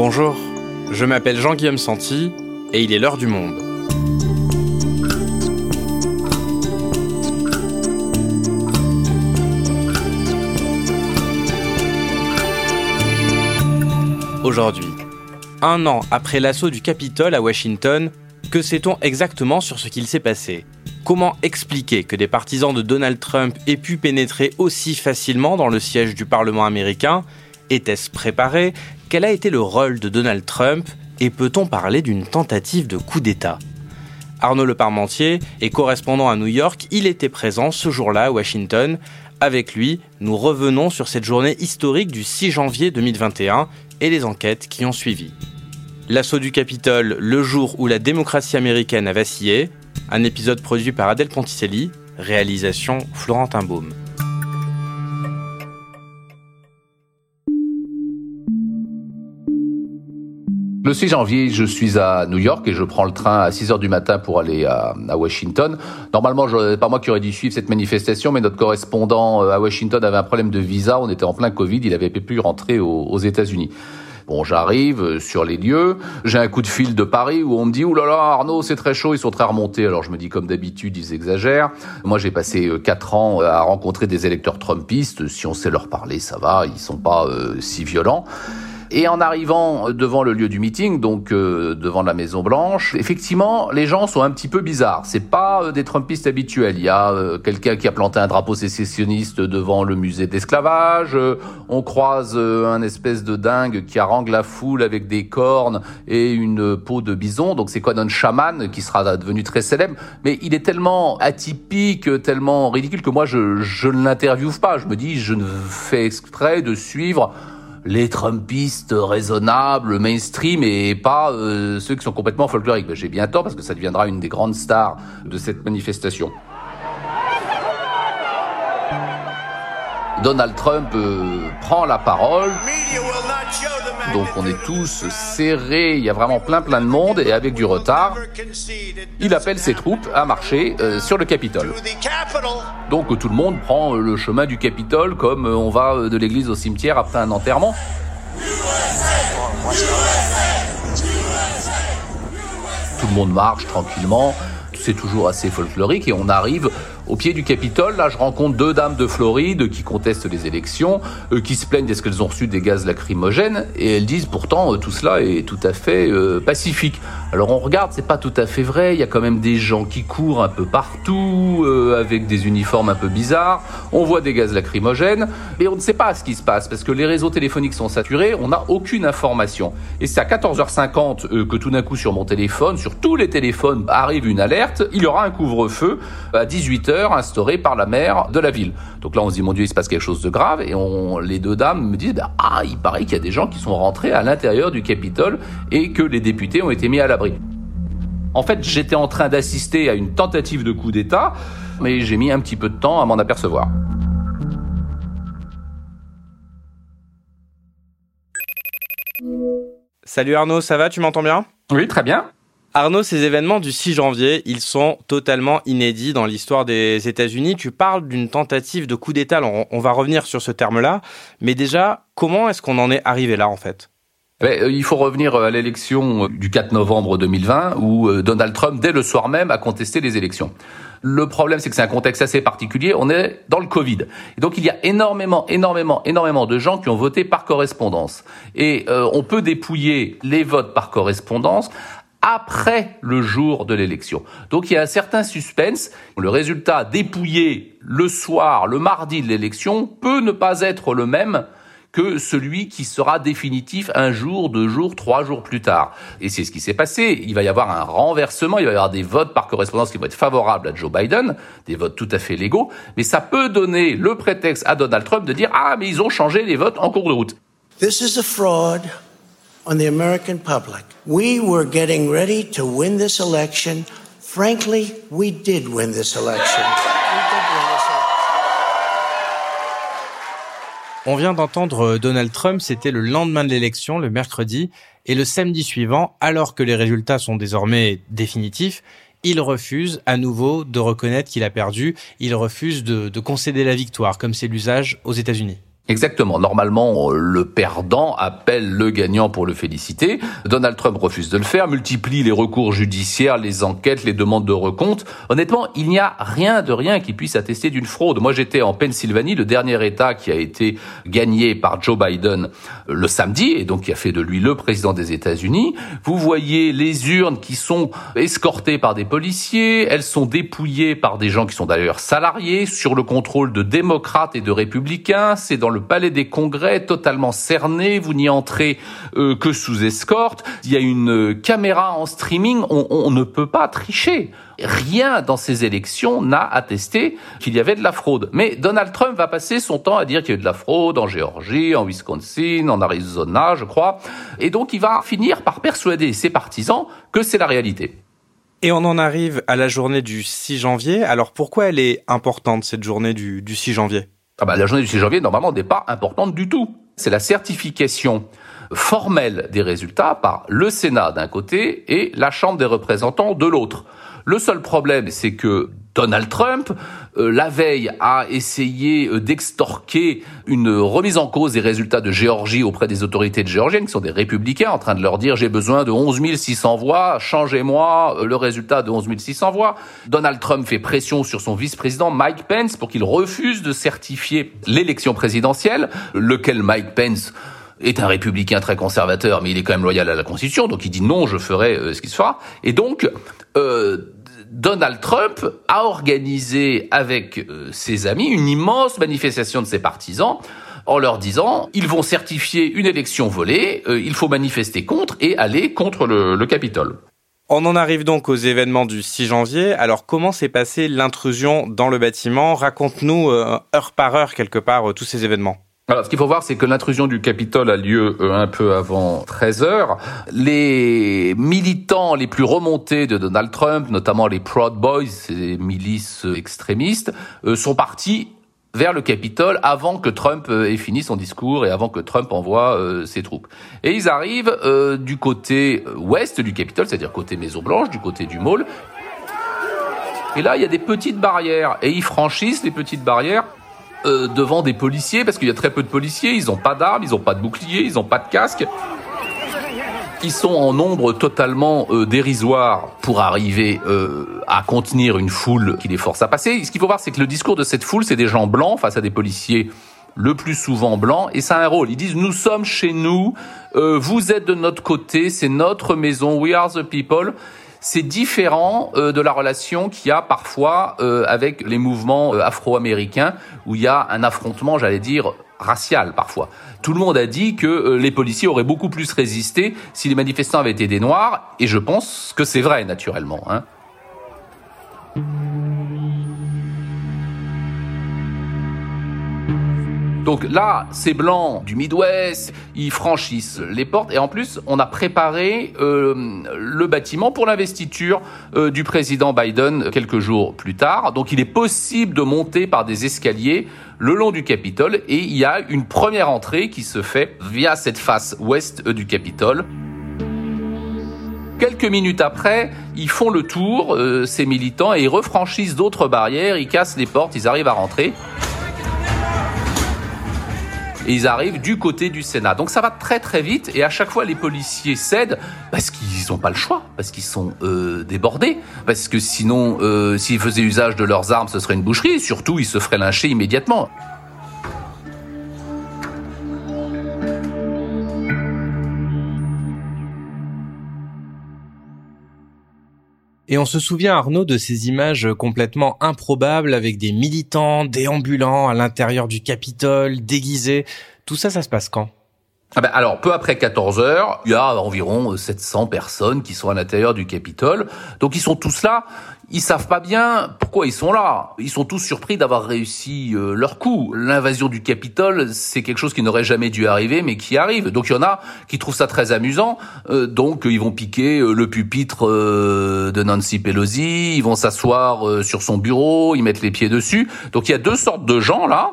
Bonjour, je m'appelle Jean-Guillaume Santi et il est l'heure du monde. Aujourd'hui, un an après l'assaut du Capitole à Washington, que sait-on exactement sur ce qu'il s'est passé? Comment expliquer que des partisans de Donald Trump aient pu pénétrer aussi facilement dans le siège du Parlement américain? Était-ce préparé Quel a été le rôle de Donald Trump Et peut-on parler d'une tentative de coup d'État? Arnaud Leparmentier est correspondant à New York, il était présent ce jour-là à Washington. Avec lui, nous revenons sur cette journée historique du 6 janvier 2021 et les enquêtes qui ont suivi. L'assaut du Capitole le jour où la démocratie américaine a vacillé, un épisode produit par Adèle Ponticelli, réalisation Florentin Baume. Le 6 janvier, je suis à New York et je prends le train à 6 heures du matin pour aller à, Washington. Normalement, pas moi qui aurais dû suivre cette manifestation, mais notre correspondant euh, à Washington avait un problème de visa. On était en plein Covid, il avait pu rentrer aux, États-Unis. Bon, j'arrive euh, sur les lieux, j'ai un coup de fil de Paris où on me dit "Ouh là là, Arnaud, c'est très chaud, ils sont très remontés." Alors je me dis comme d'habitude, ils exagèrent. Moi, j'ai passé euh, quatre ans à rencontrer des électeurs trumpistes, si on sait leur parler, ça va, ils sont pas si violents. Et en arrivant devant le lieu du meeting, donc euh, devant la Maison Blanche, effectivement, les gens sont un petit peu bizarres. C'est pas euh, des Trumpistes habituels. Il y a euh, quelqu'un qui a planté un drapeau sécessionniste devant le musée d'esclavage. on croise un espèce de dingue qui harangue la foule avec des cornes et une peau de bison. Donc c'est quoi un chaman qui sera devenu très célèbre. Mais il est tellement atypique, tellement ridicule que moi je, je ne l'interviewe pas. Je me dis, je ne fais exprès de suivre les Trumpistes raisonnables, mainstream, et pas euh, ceux qui sont complètement folkloriques. Ben, j'ai bien tort parce que ça deviendra une des grandes stars de cette manifestation. Donald Trump euh, prend la parole. Donc on est tous serrés, il y a vraiment plein plein de monde et avec du retard, il appelle ses troupes à marcher euh, sur le Capitole. Donc tout le monde prend euh, le chemin du Capitole comme on va de l'église au cimetière après un enterrement. Tout le monde marche tranquillement, c'est toujours assez folklorique et on arrive au pied du Capitole, là, je rencontre deux dames de Floride qui contestent les élections, euh, qui se plaignent parce qu'elles ont reçu des gaz lacrymogènes, et elles disent pourtant euh, tout cela est tout à fait euh, pacifique. Alors on regarde, c'est pas tout à fait vrai. Il y a quand même des gens qui courent un peu partout avec des uniformes un peu bizarres. On voit des gaz lacrymogènes, mais on ne sait pas ce qui se passe parce que les réseaux téléphoniques sont saturés. On n'a aucune information. Et c'est à 14h50 que tout d'un coup sur mon téléphone, sur tous les téléphones, arrive une alerte. Il y aura un couvre-feu à 18h instauré par la maire de la ville. Donc là, on se dit, mon Dieu, il se passe quelque chose de grave. Et on, les deux dames me disent, bah, ah, il paraît qu'il y a des gens qui sont rentrés à l'intérieur du Capitole et que les députés ont été mis à l'abri. En fait, j'étais en train d'assister à une tentative de coup d'État, mais j'ai mis un petit peu de temps à m'en apercevoir. Salut Arnaud, ça va? Tu m'entends bien? Oui, très bien. Arnaud, ces événements du 6 janvier, ils sont totalement inédits dans l'histoire des États-Unis. Tu parles d'une tentative de coup d'État. on, va revenir sur ce terme-là. Mais déjà, comment est-ce qu'on en est arrivé là, en fait? Euh, il faut revenir euh, à l'élection euh, du 4 novembre 2020 où Donald Trump, dès le soir même, a contesté les élections. Le problème, c'est que c'est un contexte assez particulier. On est dans le Covid. Et donc, il y a énormément, énormément, énormément de gens qui ont voté par correspondance. Et on peut dépouiller les votes par correspondance après le jour de l'élection. Donc il y a un certain suspense. Le résultat dépouillé le soir, le mardi de l'élection, peut ne pas être le même que celui qui sera définitif un jour, deux jours, trois jours plus tard. Et c'est ce qui s'est passé. Il va y avoir un renversement, il va y avoir des votes par correspondance qui vont être favorables à Joe Biden, des votes tout à fait légaux, mais ça peut donner le prétexte à Donald Trump de dire ah mais ils ont changé les votes en cours de route. This is a fraud on the American public. We were getting ready to win this election. Frankly, we did win this election. On vient d'entendre Donald Trump, c'était le lendemain de l'élection, le mercredi, et le samedi suivant, alors que les résultats sont désormais définitifs, il refuse à nouveau de reconnaître qu'il a perdu, il refuse de, de concéder la victoire, comme c'est l'usage aux États-Unis. Exactement. Normalement, le perdant appelle le gagnant pour le féliciter. Donald Trump refuse de le faire, multiplie les recours judiciaires, les enquêtes, les demandes de recompte. Honnêtement, il n'y a rien de rien qui puisse attester d'une fraude. Moi, j'étais en Pennsylvanie, le dernier État qui a été gagné par Joe Biden le samedi, et donc qui a fait de lui le président des États-Unis. Vous voyez les urnes qui sont escortées par des policiers, elles sont dépouillées par des gens qui sont d'ailleurs salariés, sur le contrôle de démocrates et de républicains. C'est dans le palais des congrès, totalement cerné, vous n'y entrez euh, que sous escorte, il y a une euh, caméra en streaming, on, ne peut pas tricher. Rien dans ces élections n'a attesté qu'il y avait de la fraude. Mais Donald Trump va passer son temps à dire qu'il y a eu de la fraude en Géorgie, en Wisconsin, en Arizona, je crois. Et donc il va finir par persuader ses partisans que c'est la réalité. Et on en arrive à la journée du 6 janvier. Alors pourquoi elle est importante, cette journée du, du 6 janvier? Ah bah, la journée du 6 janvier, normalement, n'est pas importante du tout. C'est la certification formelle des résultats par le Sénat d'un côté et la Chambre des représentants de l'autre. Le seul problème, c'est que Donald Trump, euh, la veille, a essayé euh, d'extorquer une remise en cause des résultats de Géorgie auprès des autorités de géorgiennes, qui sont des républicains, en train de leur dire j'ai besoin de 11 600 voix, changez-moi euh, le résultat de 11 600 voix. Donald Trump fait pression sur son vice-président Mike Pence pour qu'il refuse de certifier l'élection présidentielle, lequel Mike Pence est un républicain très conservateur, mais il est quand même loyal à la Constitution, donc il dit non, je ferai ce qui se fera. Et donc, euh, Donald Trump a organisé avec euh, ses amis une immense manifestation de ses partisans en leur disant ils vont certifier une élection volée, euh, il faut manifester contre et aller contre le, Capitole. On en arrive donc aux événements du 6 janvier. Alors comment s'est passée l'intrusion dans le bâtiment? Raconte-nous euh, heure par heure quelque part tous ces événements. Alors, ce qu'il faut voir, c'est que l'intrusion du Capitole a lieu euh, un peu avant 13 heures. Les militants les plus remontés de Donald Trump, notamment les Proud Boys, ces milices extrémistes, euh, sont partis vers le Capitole avant que Trump euh, ait fini son discours et avant que Trump envoie ses troupes. Et ils arrivent du côté ouest du Capitole, c'est-à-dire côté Maison Blanche, du côté du Mall. Et là, il y a des petites barrières et ils franchissent les petites barrières euh, devant des policiers, parce qu'il y a très peu de policiers, ils n'ont pas d'armes, ils n'ont pas de boucliers, ils n'ont pas de casque. Ils sont en nombre totalement euh, dérisoire pour arriver euh, à contenir une foule qui les force à passer. Ce qu'il faut voir, c'est que le discours de cette foule, c'est des gens blancs face à des policiers le plus souvent blancs, et ça a un rôle. Ils disent nous sommes chez nous, vous êtes de notre côté, c'est notre maison, we are the people c'est différent euh, de la relation qu'il y a parfois euh, avec les mouvements euh, afro-américains où il y a un affrontement, j'allais dire, racial parfois. Tout le monde a dit que les policiers auraient beaucoup plus résisté si les manifestants avaient été des noirs, et je pense que c'est vrai naturellement. Hein. Donc là, ces blancs du Midwest, ils franchissent les portes et en plus, on a préparé euh, le bâtiment pour l'investiture euh, du président Biden quelques jours plus tard. Donc il est possible de monter par des escaliers le long du Capitole et il y a une première entrée qui se fait via cette face ouest euh, du Capitole. Quelques minutes après, ils font le tour, ces militants, et ils refranchissent d'autres barrières, ils cassent les portes, ils arrivent à rentrer et ils arrivent du côté du Sénat. Donc ça va très très vite et à chaque fois les policiers cèdent parce qu'ils n'ont pas le choix, parce qu'ils sont euh, débordés, parce que sinon euh, s'ils faisaient usage de leurs armes ce serait une boucherie et surtout ils se feraient lyncher immédiatement. Et on se souvient, Arnaud, de ces images complètement improbables avec des militants déambulants à l'intérieur du Capitole, déguisés. Tout ça, ça se passe quand? Ah ben alors, peu après 14 heures, il y a environ 700 personnes qui sont à l'intérieur du Capitole. Donc ils sont tous là. Ils savent pas bien pourquoi ils sont là. Ils sont tous surpris d'avoir réussi euh, leur coup. L'invasion du Capitole, c'est quelque chose qui n'aurait jamais dû arriver, mais qui arrive. Donc il y en a qui trouvent ça très amusant. Euh, donc ils vont piquer euh, le pupitre de Nancy Pelosi. Ils vont s'asseoir sur son bureau. Ils mettent les pieds dessus. Donc il y a deux sortes de gens là.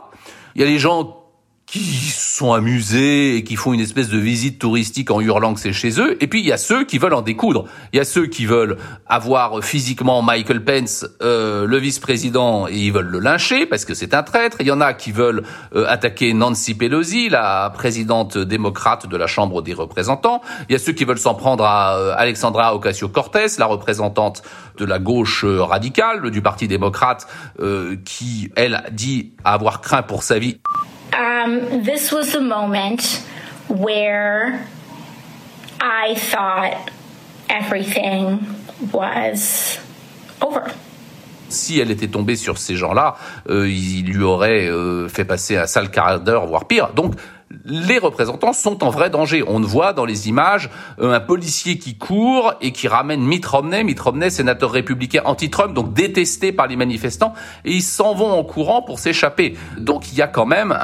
Il y a les gens qui sont amusés et qui font une espèce de visite touristique en hurlant que c'est chez eux. Et puis il y a ceux qui veulent en découdre. Il y a ceux qui veulent avoir physiquement Michael Pence, euh, le vice-président, et ils veulent le lyncher parce que c'est un traître. Il y en a qui veulent euh, attaquer Nancy Pelosi, la présidente démocrate de la Chambre des représentants. Il y a ceux qui veulent s'en prendre à euh, Alexandra Ocasio-Cortez, la représentante de la gauche radicale du Parti démocrate, qui elle dit avoir craint pour sa vie. Um, this was the moment where I thought everything was over. Si elle était tombée sur ces gens-là, euh, il lui aurait euh, fait passer un sale quart d'heure, voire pire. Donc, les représentants sont en vrai danger. On voit dans les images euh, un policier qui court et qui ramène Mitt Romney, Mitt Romney, sénateur républicain anti-Trump, donc détesté par les manifestants, et ils s'en vont en courant pour s'échapper. Donc il y a quand même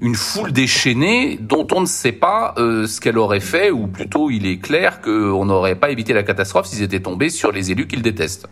une foule déchaînée dont on ne sait pas euh, ce qu'elle aurait fait, ou plutôt il est clair qu'on n'aurait pas évité la catastrophe s'ils étaient tombés sur les élus qu'ils détestent.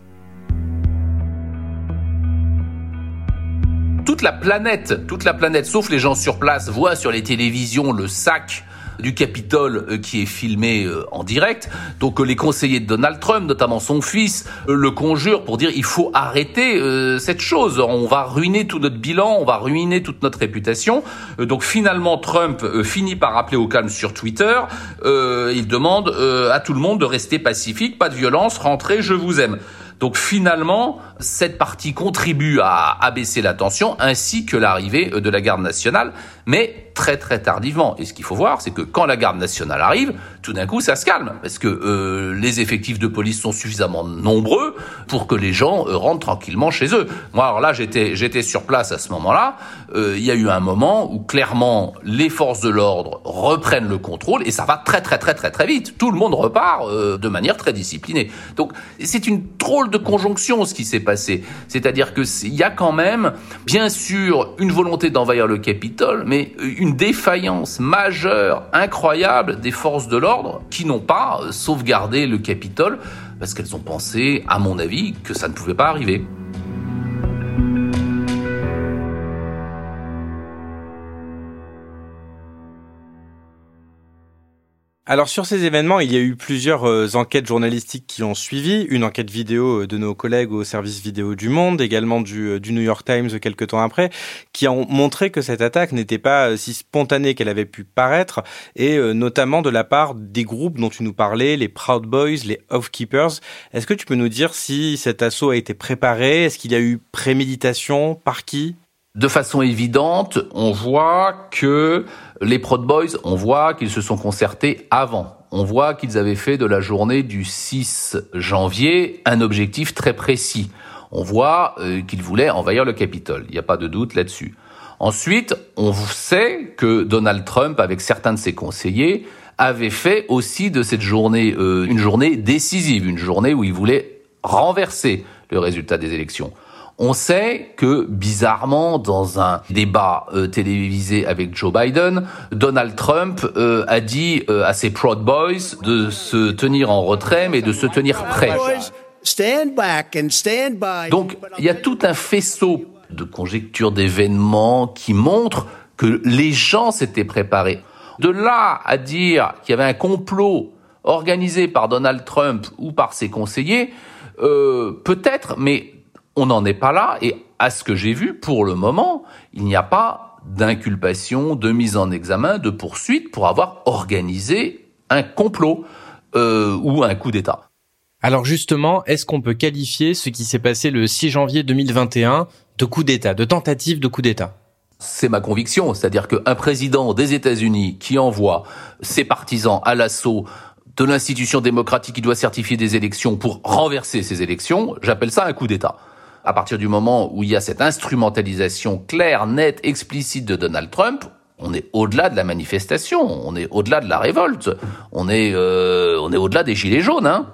Toute la planète, toute la planète, sauf les gens sur place, voit sur les télévisions le sac du Capitole euh, qui est filmé euh, en direct. Donc euh, les conseillers de Donald Trump, notamment son fils, le conjurent pour dire il faut arrêter cette chose. On va ruiner tout notre bilan, on va ruiner toute notre réputation. donc finalement Trump finit par rappeler au calme sur Twitter. il demande à tout le monde de rester pacifique, pas de violence, rentrez, je vous aime. Donc finalement, cette partie contribue à abaisser la tension ainsi que l'arrivée de la garde nationale, mais très très tardivement. Et ce qu'il faut voir, c'est que quand la garde nationale arrive, tout d'un coup ça se calme, parce que euh, les effectifs de police sont suffisamment nombreux pour que les gens euh, rentrent tranquillement chez eux. Moi alors là j'étais j'étais sur place à ce moment-là, euh, il y a eu un moment où clairement les forces de l'ordre reprennent le contrôle et ça va très très très très très vite. Tout le monde repart de manière très disciplinée. Donc c'est une drôle de conjonction ce qui s'est passé. C'est-à-dire que il y a quand même bien sûr une volonté d'envahir le Capitole, mais une défaillance majeure, incroyable des forces de l'ordre qui n'ont pas sauvegardé le Capitole parce qu'elles ont pensé, à mon avis, que ça ne pouvait pas arriver. Alors sur ces événements, il y a eu plusieurs euh, enquêtes journalistiques qui ont suivi. Une enquête vidéo euh, de nos collègues au service vidéo du Monde, également du, euh, du New York Times quelques temps après, qui ont montré que cette attaque n'était pas si spontanée qu'elle avait pu paraître, et notamment de la part des groupes dont tu nous parlais, les Proud Boys, les Keepers. Est-ce que tu peux nous dire si cet assaut a été préparé? Est-ce qu'il y a eu préméditation? Par qui? De façon évidente, on voit que les Proud Boys, on voit qu'ils se sont concertés avant. On voit qu'ils avaient fait de la journée du 6 janvier un objectif très précis. On voit euh, qu'ils voulaient envahir le Capitole. Il n'y a pas de doute là-dessus. Ensuite, on sait que Donald Trump, avec certains de ses conseillers, avait fait aussi de cette journée euh, une journée décisive, une journée où il voulait renverser le résultat des élections. On sait que, bizarrement, dans un débat euh, télévisé avec Joe Biden, Donald Trump euh, a dit euh, à ses Proud Boys de se tenir en retrait, mais de se tenir prêt. Donc, il y a tout un faisceau de conjectures, d'événements qui montrent que les gens s'étaient préparés. De là à dire qu'il y avait un complot organisé par Donald Trump ou par ses conseillers, peut-être, mais on n'en est pas là et à ce que j'ai vu, pour le moment, il n'y a pas d'inculpation, de mise en examen, de poursuite pour avoir organisé un complot euh, ou un coup d'État. Alors justement, est-ce qu'on peut qualifier ce qui s'est passé le 6 janvier 2021 de coup d'État, de tentative de coup d'État? C'est ma conviction, c'est-à-dire qu'un président des États-Unis qui envoie ses partisans à l'assaut de l'institution démocratique qui doit certifier des élections pour renverser ces élections, j'appelle ça un coup d'État à partir du moment où il y a cette instrumentalisation claire, nette, explicite de Donald Trump, on est au-delà de la manifestation, on est au-delà de la révolte, on est, euh, au-delà des gilets jaunes. Hein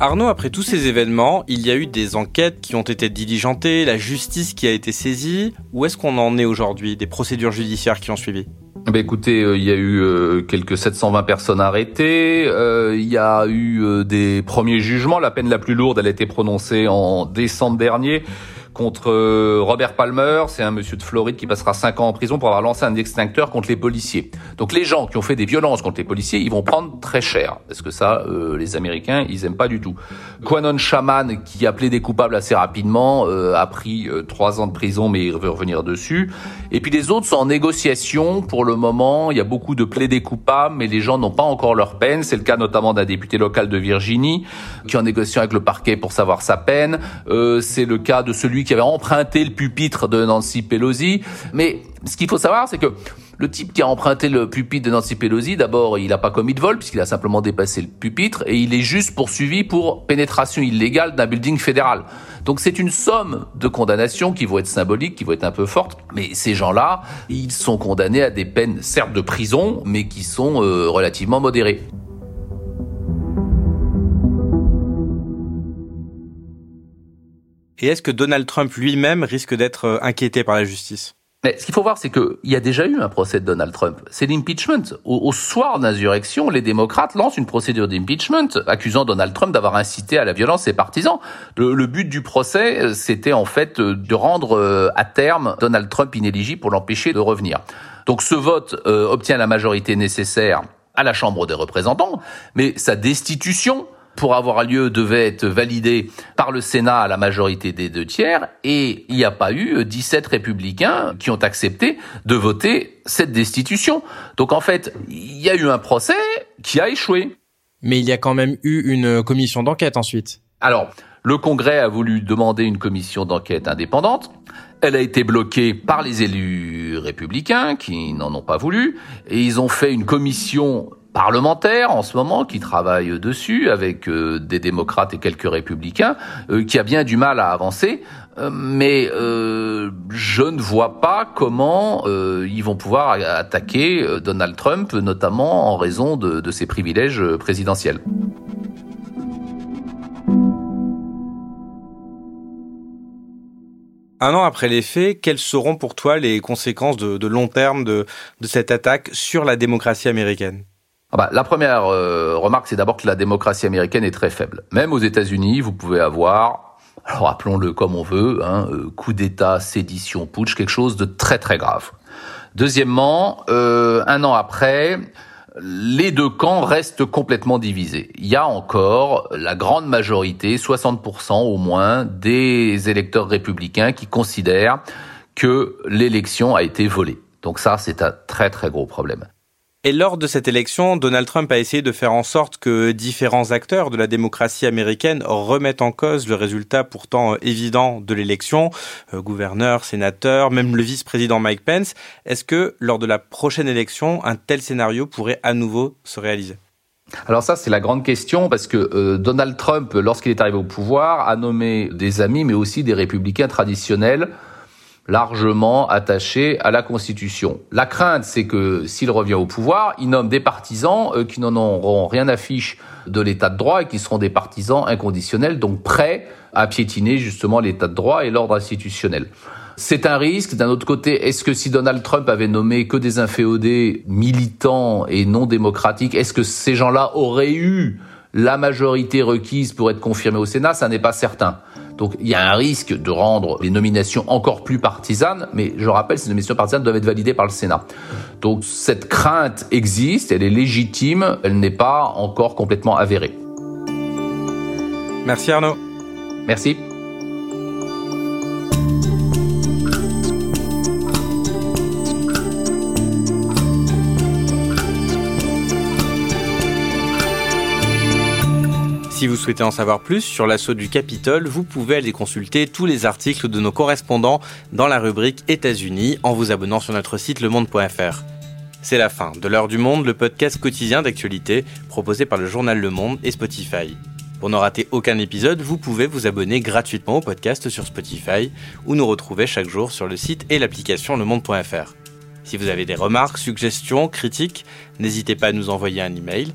Arnaud, après tous ces événements, il y a eu des enquêtes qui ont été diligentées, la justice qui a été saisie. Où est-ce qu'on en est aujourd'hui Des procédures judiciaires qui ont suivi? Ben écoutez, euh, il y a eu euh, quelques 720 personnes arrêtées. Euh, il y a eu des premiers jugements. La peine la plus lourde, elle a été prononcée en décembre dernier contre euh, Robert Palmer, c'est un monsieur de Floride qui passera 5 ans en prison pour avoir lancé un extincteur contre les policiers. Donc les gens qui ont fait des violences contre les policiers, ils vont prendre très cher, parce que ça, euh, les Américains, ils aiment pas du tout. Quanon Shaman, qui a plaidé coupable assez rapidement, euh, a pris 3 ans de prison, mais il veut revenir dessus. Et puis les autres sont en négociation pour le moment. Il y a beaucoup de plaidés coupables, mais les gens n'ont pas encore leur peine. C'est le cas notamment d'un député local de Virginie, qui est en négociation avec le parquet pour savoir sa peine. c'est le cas de celui qui avait emprunté le pupitre de Nancy Pelosi. Mais ce qu'il faut savoir, c'est que le type qui a emprunté le pupitre de Nancy Pelosi, d'abord, il n'a pas commis de vol puisqu'il a simplement dépassé le pupitre et il est juste poursuivi pour pénétration illégale d'un building fédéral. Donc c'est une somme de condamnations qui vont être symboliques, qui vont être un peu fortes, mais ces gens-là, ils sont condamnés à des peines certes de prison, mais qui sont euh, relativement modérées. Et est-ce que Donald Trump lui-même risque d'être euh, inquiété par la justice? Mais ce qu'il faut voir, c'est qu'il y a déjà eu un procès de Donald Trump. C'est l'impeachment. Au, soir d'insurrection, les démocrates lancent une procédure d'impeachment accusant Donald Trump d'avoir incité à la violence ses partisans. Le, but du procès, euh, c'était en fait euh, de rendre à terme Donald Trump inéligible pour l'empêcher de revenir. Donc ce vote obtient la majorité nécessaire à la Chambre des représentants, mais sa destitution pour avoir lieu devait être validé par le Sénat à la majorité des deux tiers et il n'y a pas eu 17 républicains qui ont accepté de voter cette destitution. Donc en fait, il y a eu un procès qui a échoué. Mais il y a quand même eu une commission d'enquête ensuite. Alors, le Congrès a voulu demander une commission d'enquête indépendante. Elle a été bloquée par les élus républicains qui n'en ont pas voulu et ils ont fait une commission parlementaire en ce moment qui travaille dessus avec euh, des démocrates et quelques républicains euh, qui a bien du mal à avancer euh, mais je ne vois pas comment ils vont pouvoir attaquer Donald Trump notamment en raison de, ses privilèges présidentiels. Un an après les faits, quelles seront pour toi les conséquences de, long terme de cette attaque sur la démocratie américaine? Ah bah, la première euh, remarque, c'est d'abord que la démocratie américaine est très faible. Même aux États-Unis, vous pouvez avoir, alors appelons-le comme on veut, hein, euh, coup d'État, sédition, putsch, quelque chose de très très grave. Deuxièmement, euh, un an après, les deux camps restent complètement divisés. Il y a encore la grande majorité, 60% au moins, des électeurs républicains qui considèrent que l'élection a été volée. Donc ça, c'est un très très gros problème. Et lors de cette élection, Donald Trump a essayé de faire en sorte que différents acteurs de la démocratie américaine remettent en cause le résultat pourtant évident de l'élection, euh, gouverneur, sénateur, même le vice-président Mike Pence. Est-ce que lors de la prochaine élection, un tel scénario pourrait à nouveau se réaliser? Alors ça, c'est la grande question parce que euh, Donald Trump, lorsqu'il est arrivé au pouvoir, a nommé des amis, mais aussi des républicains traditionnels largement attaché à la Constitution. La crainte, c'est que s'il revient au pouvoir, il nomme des partisans euh, qui n'en auront rien à fiche de l'état de droit et qui seront des partisans inconditionnels, donc prêts à piétiner justement l'état de droit et l'ordre institutionnel. C'est un risque. D'un autre côté, est-ce que si Donald Trump avait nommé que des inféodés militants et non démocratiques, est-ce que ces gens-là auraient eu la majorité requise pour être confirmés au Sénat? Ça n'est pas certain. Donc il y a un risque de rendre les nominations encore plus partisanes, mais je rappelle, ces nominations partisanes doivent être validées par le Sénat. Donc cette crainte existe, elle est légitime, elle n'est pas encore complètement avérée. Merci Arnaud. Merci. Si vous souhaitez en savoir plus sur l'assaut du Capitole, vous pouvez aller consulter tous les articles de nos correspondants dans la rubrique États-Unis en vous abonnant sur notre site lemonde.fr. C'est la fin de l'heure du monde, le podcast quotidien d'actualité proposé par le journal Le Monde et Spotify. Pour ne rater aucun épisode, vous pouvez vous abonner gratuitement au podcast sur Spotify ou nous retrouver chaque jour sur le site et l'application lemonde.fr. Si vous avez des remarques, suggestions, critiques, n'hésitez pas à nous envoyer un email